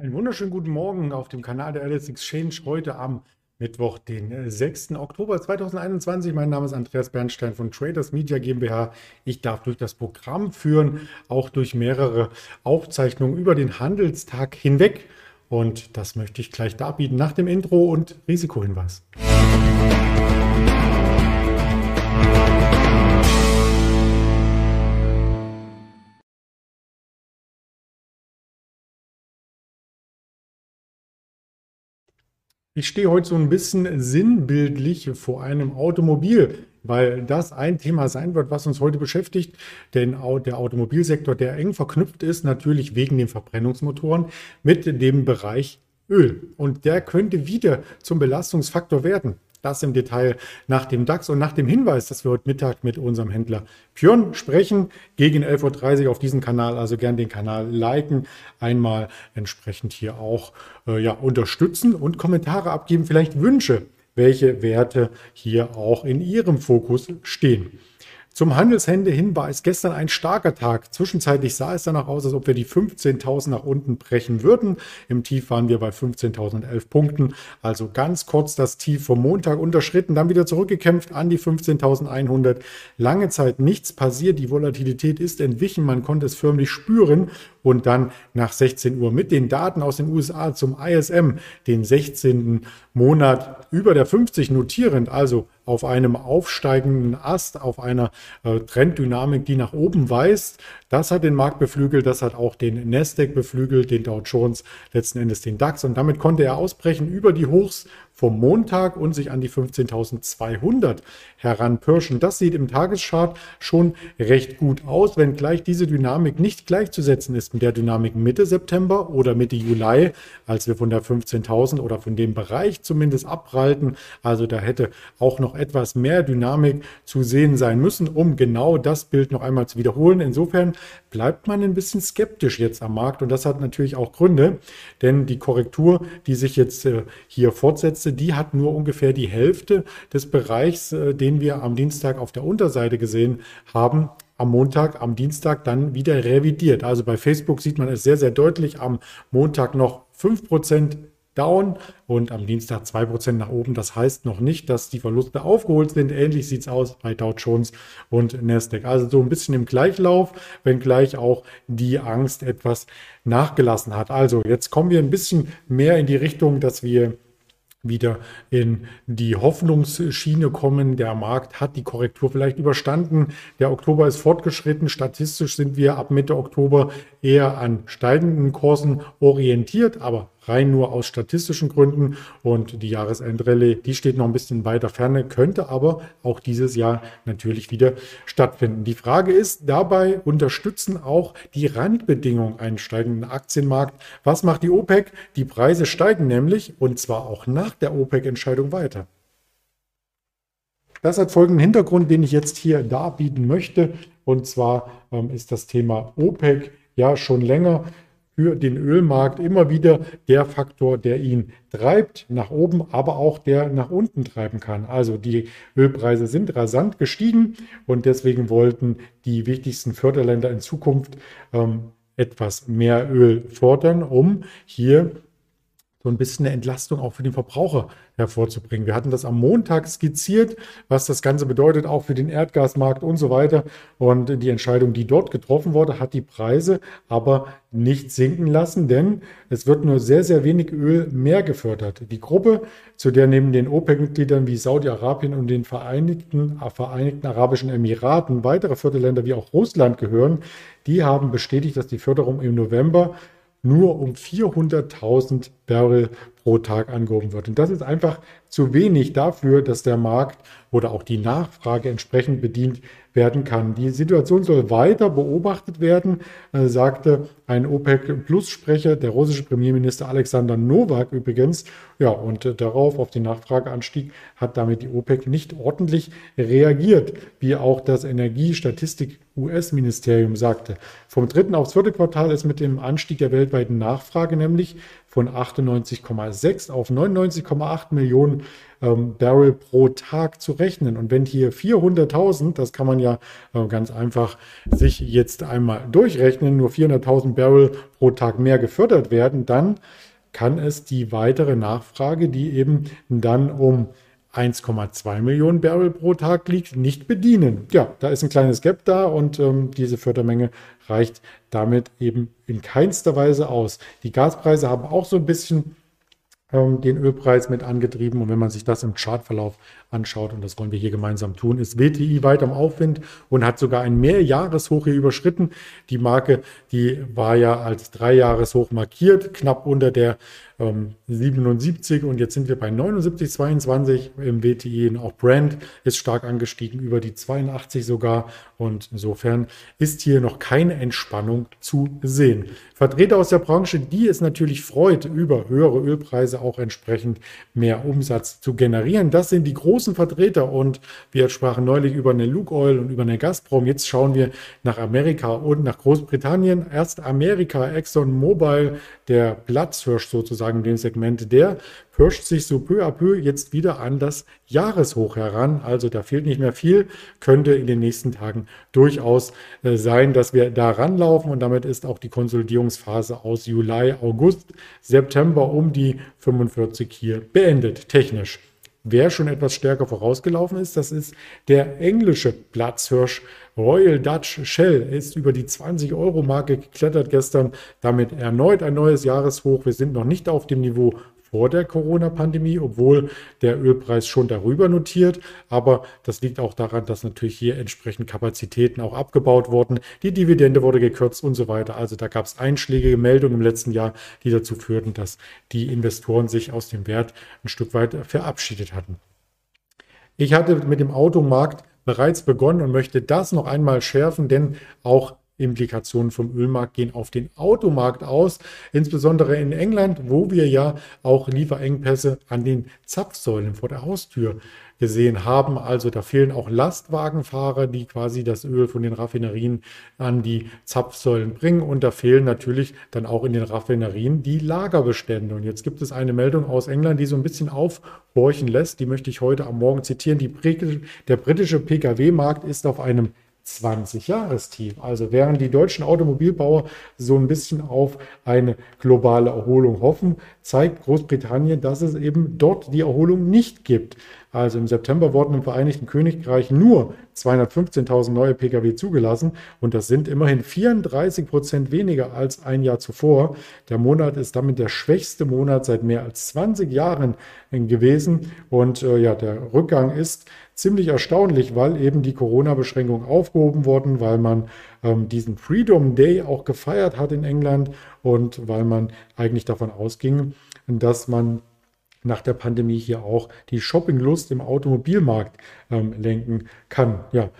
Einen wunderschönen guten Morgen auf dem Kanal der LS Exchange heute am Mittwoch, den 6. Äh, Oktober 2021. Mein Name ist Andreas Bernstein von Traders Media GmbH. Ich darf durch das Programm führen, auch durch mehrere Aufzeichnungen über den Handelstag hinweg. Und das möchte ich gleich darbieten nach dem Intro und Risikohinweis. Ich stehe heute so ein bisschen sinnbildlich vor einem Automobil, weil das ein Thema sein wird, was uns heute beschäftigt. Denn der Automobilsektor, der eng verknüpft ist, natürlich wegen den Verbrennungsmotoren mit dem Bereich Öl. Und der könnte wieder zum Belastungsfaktor werden. Das im Detail nach dem DAX und nach dem Hinweis, dass wir heute Mittag mit unserem Händler Björn sprechen, gegen 11.30 Uhr auf diesem Kanal. Also gern den Kanal liken, einmal entsprechend hier auch äh, ja, unterstützen und Kommentare abgeben, vielleicht Wünsche, welche Werte hier auch in Ihrem Fokus stehen. Zum Handelsende hin war es gestern ein starker Tag. Zwischenzeitlich sah es danach aus, als ob wir die 15.000 nach unten brechen würden. Im Tief waren wir bei 15.011 Punkten. Also ganz kurz das Tief vom Montag unterschritten, dann wieder zurückgekämpft an die 15.100. Lange Zeit nichts passiert. Die Volatilität ist entwichen. Man konnte es förmlich spüren. Und dann nach 16 Uhr mit den Daten aus den USA zum ISM, den 16. Monat über der 50 notierend, also auf einem aufsteigenden Ast, auf einer äh, Trenddynamik, die nach oben weist. Das hat den Markt beflügelt, das hat auch den Nasdaq beflügelt, den Dow Jones, letzten Endes den DAX. Und damit konnte er ausbrechen über die Hochs vom Montag und sich an die 15.200 heranpirschen. Das sieht im Tageschart schon recht gut aus, wenngleich diese Dynamik nicht gleichzusetzen ist mit der Dynamik Mitte September oder Mitte Juli, als wir von der 15.000 oder von dem Bereich zumindest abprallten. Also da hätte auch noch etwas mehr Dynamik zu sehen sein müssen, um genau das Bild noch einmal zu wiederholen. Insofern bleibt man ein bisschen skeptisch jetzt am Markt und das hat natürlich auch Gründe, denn die Korrektur, die sich jetzt äh, hier fortsetzt, die hat nur ungefähr die Hälfte des Bereichs, äh, den wir am Dienstag auf der Unterseite gesehen haben, am Montag, am Dienstag dann wieder revidiert. Also bei Facebook sieht man es sehr, sehr deutlich. Am Montag noch 5% down und am Dienstag 2% nach oben. Das heißt noch nicht, dass die Verluste aufgeholt sind. Ähnlich sieht es aus bei Dow Jones und Nasdaq. Also so ein bisschen im Gleichlauf, wenngleich auch die Angst etwas nachgelassen hat. Also jetzt kommen wir ein bisschen mehr in die Richtung, dass wir wieder in die Hoffnungsschiene kommen. Der Markt hat die Korrektur vielleicht überstanden. Der Oktober ist fortgeschritten. Statistisch sind wir ab Mitte Oktober eher an steigenden Kursen orientiert, aber rein nur aus statistischen Gründen. Und die Jahresendrallye, die steht noch ein bisschen weiter ferne, könnte aber auch dieses Jahr natürlich wieder stattfinden. Die Frage ist, dabei unterstützen auch die Randbedingungen einen steigenden Aktienmarkt. Was macht die OPEC? Die Preise steigen nämlich und zwar auch nach der OPEC-Entscheidung weiter. Das hat folgenden Hintergrund, den ich jetzt hier darbieten möchte. Und zwar ähm, ist das Thema OPEC ja schon länger für den Ölmarkt immer wieder der Faktor, der ihn treibt nach oben, aber auch der nach unten treiben kann. Also die Ölpreise sind rasant gestiegen und deswegen wollten die wichtigsten Förderländer in Zukunft ähm, etwas mehr Öl fordern, um hier ein bisschen eine Entlastung auch für den Verbraucher hervorzubringen. Wir hatten das am Montag skizziert, was das Ganze bedeutet, auch für den Erdgasmarkt und so weiter. Und die Entscheidung, die dort getroffen wurde, hat die Preise aber nicht sinken lassen, denn es wird nur sehr, sehr wenig Öl mehr gefördert. Die Gruppe, zu der neben den OPEC-Mitgliedern wie Saudi-Arabien und den Vereinigten, Vereinigten Arabischen Emiraten weitere Förderländer wie auch Russland gehören, die haben bestätigt, dass die Förderung im November nur um 400.000 Barrel pro Tag angehoben wird. Und das ist einfach zu wenig dafür, dass der Markt oder auch die Nachfrage entsprechend bedient werden kann. Die Situation soll weiter beobachtet werden, äh, sagte ein OPEC-Plus-Sprecher, der russische Premierminister Alexander Nowak übrigens. Ja, und äh, darauf, auf den Nachfrageanstieg, hat damit die OPEC nicht ordentlich reagiert, wie auch das Energiestatistik-US-Ministerium sagte. Vom dritten aufs vierte Quartal ist mit dem Anstieg der weltweiten Nachfrage nämlich von 98,6 auf 99,8 Millionen ähm, Barrel pro Tag zu rechnen. Und wenn hier 400.000, das kann man ja äh, ganz einfach sich jetzt einmal durchrechnen, nur 400.000 Barrel pro Tag mehr gefördert werden, dann kann es die weitere Nachfrage, die eben dann um 1,2 Millionen Barrel pro Tag liegt, nicht bedienen. Ja, da ist ein kleines Gap da und ähm, diese Fördermenge reicht damit eben in keinster Weise aus. Die Gaspreise haben auch so ein bisschen ähm, den Ölpreis mit angetrieben. Und wenn man sich das im Chartverlauf anschaut, und das wollen wir hier gemeinsam tun, ist WTI weit am Aufwind und hat sogar ein Mehrjahreshoch hier überschritten. Die Marke, die war ja als Dreijahreshoch markiert, knapp unter der ähm, 77 und jetzt sind wir bei 79,22 im WTI. Und auch Brand ist stark angestiegen, über die 82 sogar. Und insofern ist hier noch keine Entspannung zu sehen. Vertreter aus der Branche, die es natürlich freut, über höhere Ölpreise auch entsprechend mehr Umsatz zu generieren. Das sind die großen Vertreter und wir sprachen neulich über eine Luke Oil und über eine Gazprom. Jetzt schauen wir nach Amerika und nach Großbritannien. Erst Amerika, Exxon Mobil, der Platzhirsch sozusagen in dem Segment, der pirscht sich so peu à peu jetzt wieder an das Jahreshoch heran. Also da fehlt nicht mehr viel, könnte in den nächsten Tagen durchaus äh, sein, dass wir da ranlaufen und damit ist auch die Konsolidierungsphase aus Juli, August, September um die 45 hier beendet, technisch. Wer schon etwas stärker vorausgelaufen ist, das ist der englische Platzhirsch Royal Dutch Shell. ist über die 20-Euro-Marke geklettert gestern, damit erneut ein neues Jahreshoch. Wir sind noch nicht auf dem Niveau vor der Corona-Pandemie, obwohl der Ölpreis schon darüber notiert. Aber das liegt auch daran, dass natürlich hier entsprechend Kapazitäten auch abgebaut wurden. Die Dividende wurde gekürzt und so weiter. Also da gab es einschlägige Meldungen im letzten Jahr, die dazu führten, dass die Investoren sich aus dem Wert ein Stück weit verabschiedet hatten. Ich hatte mit dem Automarkt bereits begonnen und möchte das noch einmal schärfen, denn auch Implikationen vom Ölmarkt gehen auf den Automarkt aus, insbesondere in England, wo wir ja auch Lieferengpässe an den Zapfsäulen vor der Haustür gesehen haben. Also da fehlen auch Lastwagenfahrer, die quasi das Öl von den Raffinerien an die Zapfsäulen bringen. Und da fehlen natürlich dann auch in den Raffinerien die Lagerbestände. Und jetzt gibt es eine Meldung aus England, die so ein bisschen aufhorchen lässt. Die möchte ich heute am Morgen zitieren. Die, der britische Pkw-Markt ist auf einem 20-Jahrestief. Also während die deutschen Automobilbauer so ein bisschen auf eine globale Erholung hoffen, zeigt Großbritannien, dass es eben dort die Erholung nicht gibt. Also im September wurden im Vereinigten Königreich nur 215.000 neue Pkw zugelassen und das sind immerhin 34 Prozent weniger als ein Jahr zuvor. Der Monat ist damit der schwächste Monat seit mehr als 20 Jahren gewesen und äh, ja, der Rückgang ist ziemlich erstaunlich, weil eben die Corona-Beschränkungen aufgehoben wurden, weil man ähm, diesen Freedom Day auch gefeiert hat in England und weil man eigentlich davon ausging, dass man nach der Pandemie hier auch die Shoppinglust im Automobilmarkt ähm, lenken kann. Ja,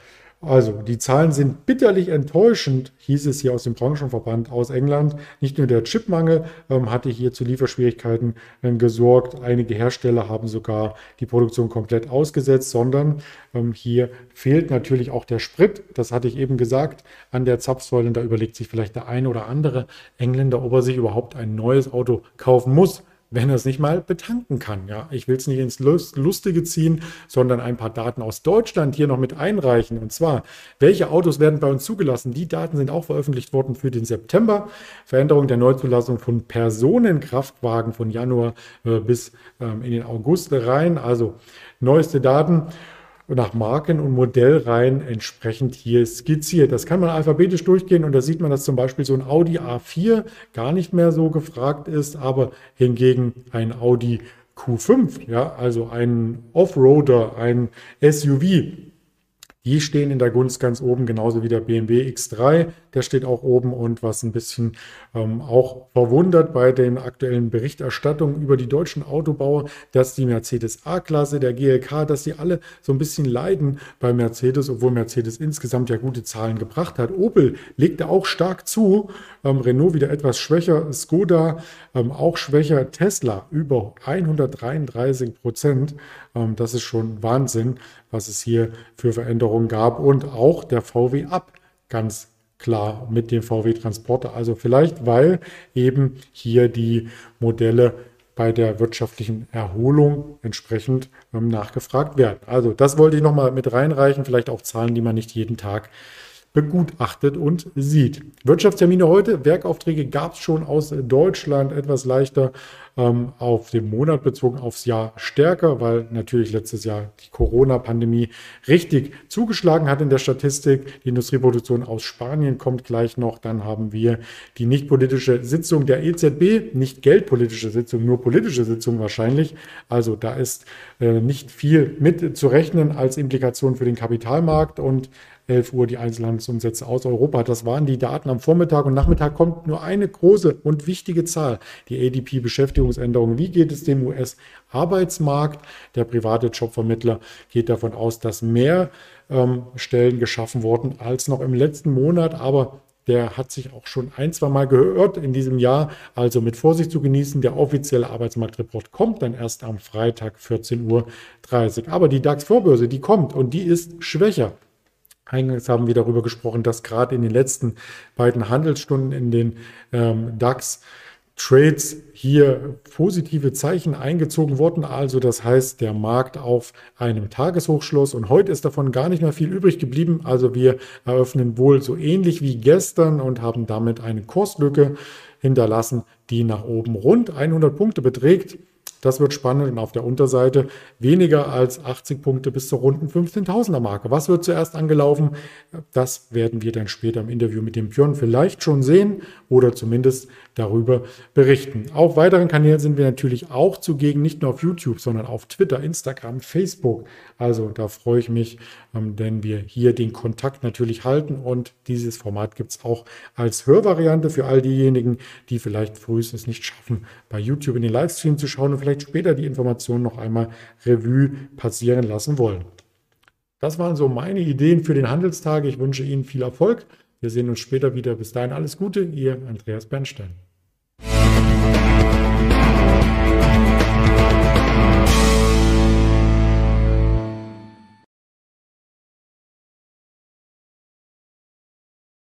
also die Zahlen sind bitterlich enttäuschend, hieß es hier aus dem Branchenverband aus England. Nicht nur der Chipmangel ähm, hatte hier zu Lieferschwierigkeiten äh, gesorgt. Einige Hersteller haben sogar die Produktion komplett ausgesetzt, sondern ähm, hier fehlt natürlich auch der Sprit. Das hatte ich eben gesagt an der Zapfsäule. Da überlegt sich vielleicht der eine oder andere Engländer, ob er sich überhaupt ein neues Auto kaufen muss wenn er es nicht mal betanken kann. Ja, ich will es nicht ins Lustige ziehen, sondern ein paar Daten aus Deutschland hier noch mit einreichen. Und zwar, welche Autos werden bei uns zugelassen? Die Daten sind auch veröffentlicht worden für den September. Veränderung der Neuzulassung von Personenkraftwagen von Januar äh, bis ähm, in den August rein. Also neueste Daten nach Marken- und Modellreihen entsprechend hier skizziert. Das kann man alphabetisch durchgehen und da sieht man, dass zum Beispiel so ein Audi A4 gar nicht mehr so gefragt ist, aber hingegen ein Audi Q5, ja, also ein Offroader, ein SUV, die stehen in der Gunst ganz oben, genauso wie der BMW X3. Der steht auch oben und was ein bisschen ähm, auch verwundert bei den aktuellen Berichterstattungen über die deutschen Autobauer, dass die Mercedes A-Klasse, der GLK, dass sie alle so ein bisschen leiden bei Mercedes, obwohl Mercedes insgesamt ja gute Zahlen gebracht hat. Opel legte auch stark zu, ähm, Renault wieder etwas schwächer, Skoda ähm, auch schwächer, Tesla über 133 Prozent. Ähm, das ist schon Wahnsinn, was es hier für Veränderungen gab und auch der VW ab ganz klar mit dem VW Transporter. Also vielleicht, weil eben hier die Modelle bei der wirtschaftlichen Erholung entsprechend ähm, nachgefragt werden. Also das wollte ich nochmal mit reinreichen, vielleicht auch Zahlen, die man nicht jeden Tag begutachtet und sieht. Wirtschaftstermine heute, Werkaufträge gab es schon aus Deutschland etwas leichter ähm, auf den Monat bezogen, aufs Jahr stärker, weil natürlich letztes Jahr die Corona-Pandemie richtig zugeschlagen hat in der Statistik. Die Industrieproduktion aus Spanien kommt gleich noch. Dann haben wir die nicht politische Sitzung der EZB, nicht geldpolitische Sitzung, nur politische Sitzung wahrscheinlich. Also da ist äh, nicht viel mit zu rechnen als Implikation für den Kapitalmarkt und 11 Uhr die Einzelhandelsumsätze aus Europa. Das waren die Daten am Vormittag und Nachmittag kommt nur eine große und wichtige Zahl, die ADP-Beschäftigungsänderung. Wie geht es dem US-Arbeitsmarkt? Der private Jobvermittler geht davon aus, dass mehr ähm, Stellen geschaffen wurden als noch im letzten Monat, aber der hat sich auch schon ein, zwei Mal gehört in diesem Jahr. Also mit Vorsicht zu genießen. Der offizielle Arbeitsmarktreport kommt dann erst am Freitag 14.30 Uhr. Aber die DAX-Vorbörse, die kommt und die ist schwächer Eingangs haben wir darüber gesprochen, dass gerade in den letzten beiden Handelsstunden in den ähm, DAX Trades hier positive Zeichen eingezogen wurden. Also das heißt, der Markt auf einem Tageshochschluss und heute ist davon gar nicht mehr viel übrig geblieben. Also wir eröffnen wohl so ähnlich wie gestern und haben damit eine Kurslücke hinterlassen, die nach oben rund 100 Punkte beträgt. Das wird spannend und auf der Unterseite weniger als 80 Punkte bis zur runden 15.000er Marke. Was wird zuerst angelaufen? Das werden wir dann später im Interview mit dem Björn vielleicht schon sehen oder zumindest darüber berichten. Auf weiteren Kanälen sind wir natürlich auch zugegen, nicht nur auf YouTube, sondern auf Twitter, Instagram, Facebook. Also da freue ich mich, ähm, denn wir hier den Kontakt natürlich halten und dieses Format gibt es auch als Hörvariante für all diejenigen, die vielleicht früh es nicht schaffen, bei YouTube in den Livestream zu schauen und vielleicht später die Informationen noch einmal Revue passieren lassen wollen. Das waren so meine Ideen für den Handelstag. Ich wünsche Ihnen viel Erfolg. Wir sehen uns später wieder. Bis dahin alles Gute, Ihr Andreas Bernstein.